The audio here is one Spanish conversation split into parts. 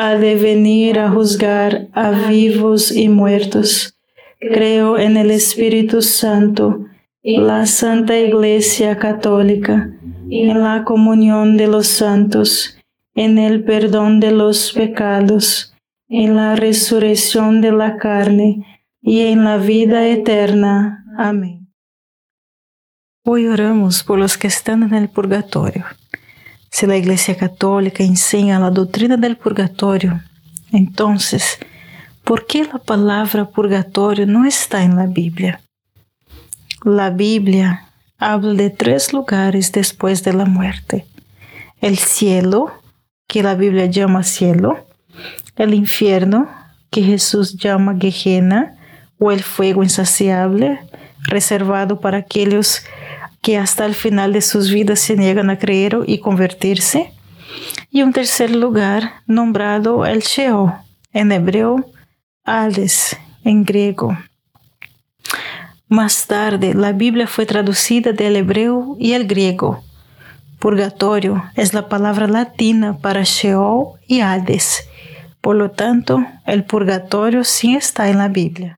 ha de venir a juzgar a vivos y muertos. Creo en el Espíritu Santo, la Santa Iglesia Católica, en la comunión de los santos, en el perdón de los pecados, en la resurrección de la carne y en la vida eterna. Amén. Hoy oramos por los que están en el purgatorio. Si la Iglesia Católica enseña la doctrina del purgatorio, entonces, ¿por qué la palabra purgatorio no está en la Biblia? La Biblia habla de tres lugares después de la muerte. El cielo, que la Biblia llama cielo, el infierno, que Jesús llama Gehenna, o el fuego insaciable, reservado para aquellos que hasta el final de sus vidas se niegan a creer y convertirse. Y un tercer lugar nombrado el Sheol, en hebreo Hades, en griego. Más tarde, la Biblia fue traducida del hebreo y el griego. Purgatorio es la palabra latina para Sheol y Hades. Por lo tanto, el purgatorio sí está en la Biblia.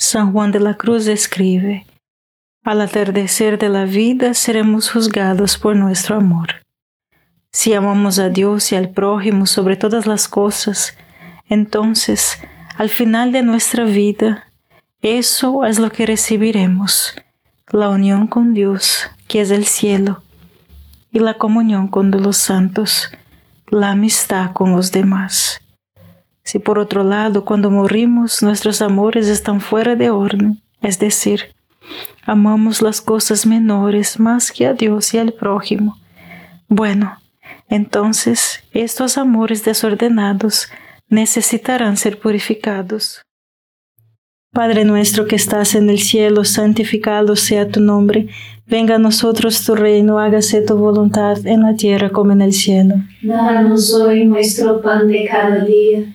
San Juan de la Cruz escribe, Al atardecer de la vida seremos juzgados por nuestro amor. Si amamos a Dios y al prójimo sobre todas las cosas, entonces, al final de nuestra vida, eso es lo que recibiremos, la unión con Dios, que es el cielo, y la comunión con los santos, la amistad con los demás. Si por otro lado, cuando morimos, nuestros amores están fuera de orden, es decir, amamos las cosas menores más que a Dios y al prójimo, bueno, entonces estos amores desordenados necesitarán ser purificados. Padre nuestro que estás en el cielo, santificado sea tu nombre, venga a nosotros tu reino, hágase tu voluntad en la tierra como en el cielo. Danos hoy nuestro pan de cada día,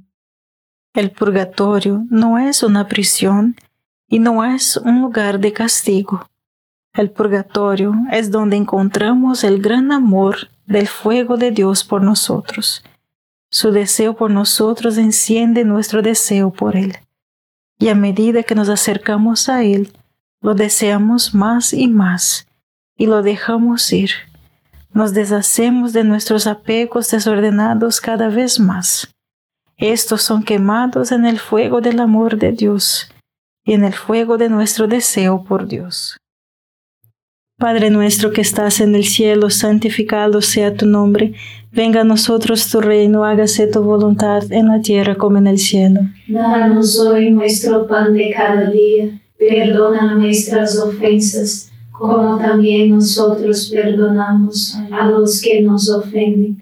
El purgatorio no es una prisión y no es un lugar de castigo. El purgatorio es donde encontramos el gran amor del fuego de Dios por nosotros. Su deseo por nosotros enciende nuestro deseo por Él. Y a medida que nos acercamos a Él, lo deseamos más y más y lo dejamos ir. Nos deshacemos de nuestros apegos desordenados cada vez más. Estos son quemados en el fuego del amor de Dios y en el fuego de nuestro deseo por Dios. Padre nuestro que estás en el cielo, santificado sea tu nombre. Venga a nosotros tu reino, hágase tu voluntad en la tierra como en el cielo. Danos hoy nuestro pan de cada día. Perdona nuestras ofensas, como también nosotros perdonamos a los que nos ofenden.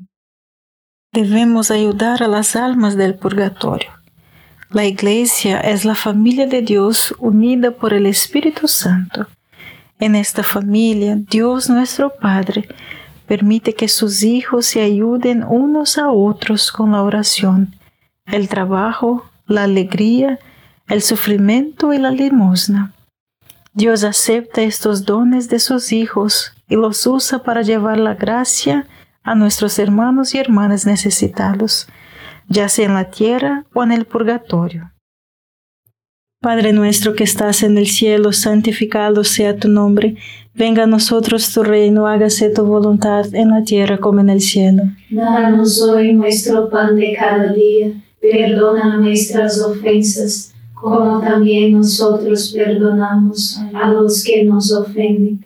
Debemos ayudar a las almas del purgatorio. La Iglesia es la familia de Dios unida por el Espíritu Santo. En esta familia, Dios nuestro Padre permite que sus hijos se ayuden unos a otros con la oración, el trabajo, la alegría, el sufrimiento y la limosna. Dios acepta estos dones de sus hijos y los usa para llevar la gracia a nuestros hermanos y hermanas necesitados, ya sea en la tierra o en el purgatorio. Padre nuestro que estás en el cielo, santificado sea tu nombre, venga a nosotros tu reino, hágase tu voluntad en la tierra como en el cielo. Danos hoy nuestro pan de cada día, perdona nuestras ofensas, como también nosotros perdonamos a los que nos ofenden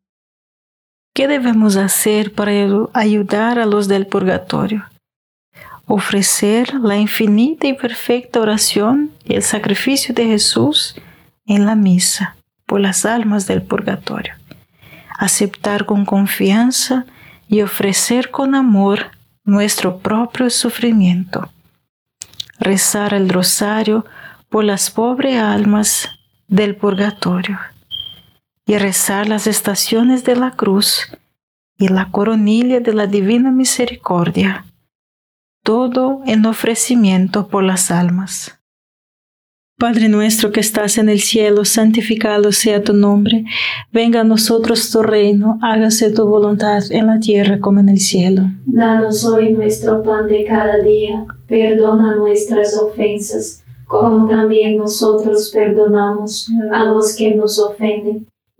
¿Qué debemos hacer para ayudar a los del purgatorio? Ofrecer la infinita y perfecta oración y el sacrificio de Jesús en la misa por las almas del purgatorio. aceptar con confianza y ofrecer con amor nuestro propio sufrimiento. Rezar el rosario por las pobres almas del purgatorio y rezar las estaciones de la cruz y la coronilla de la divina misericordia, todo en ofrecimiento por las almas. Padre nuestro que estás en el cielo, santificado sea tu nombre, venga a nosotros tu reino, hágase tu voluntad en la tierra como en el cielo. Danos hoy nuestro pan de cada día, perdona nuestras ofensas, como también nosotros perdonamos a los que nos ofenden,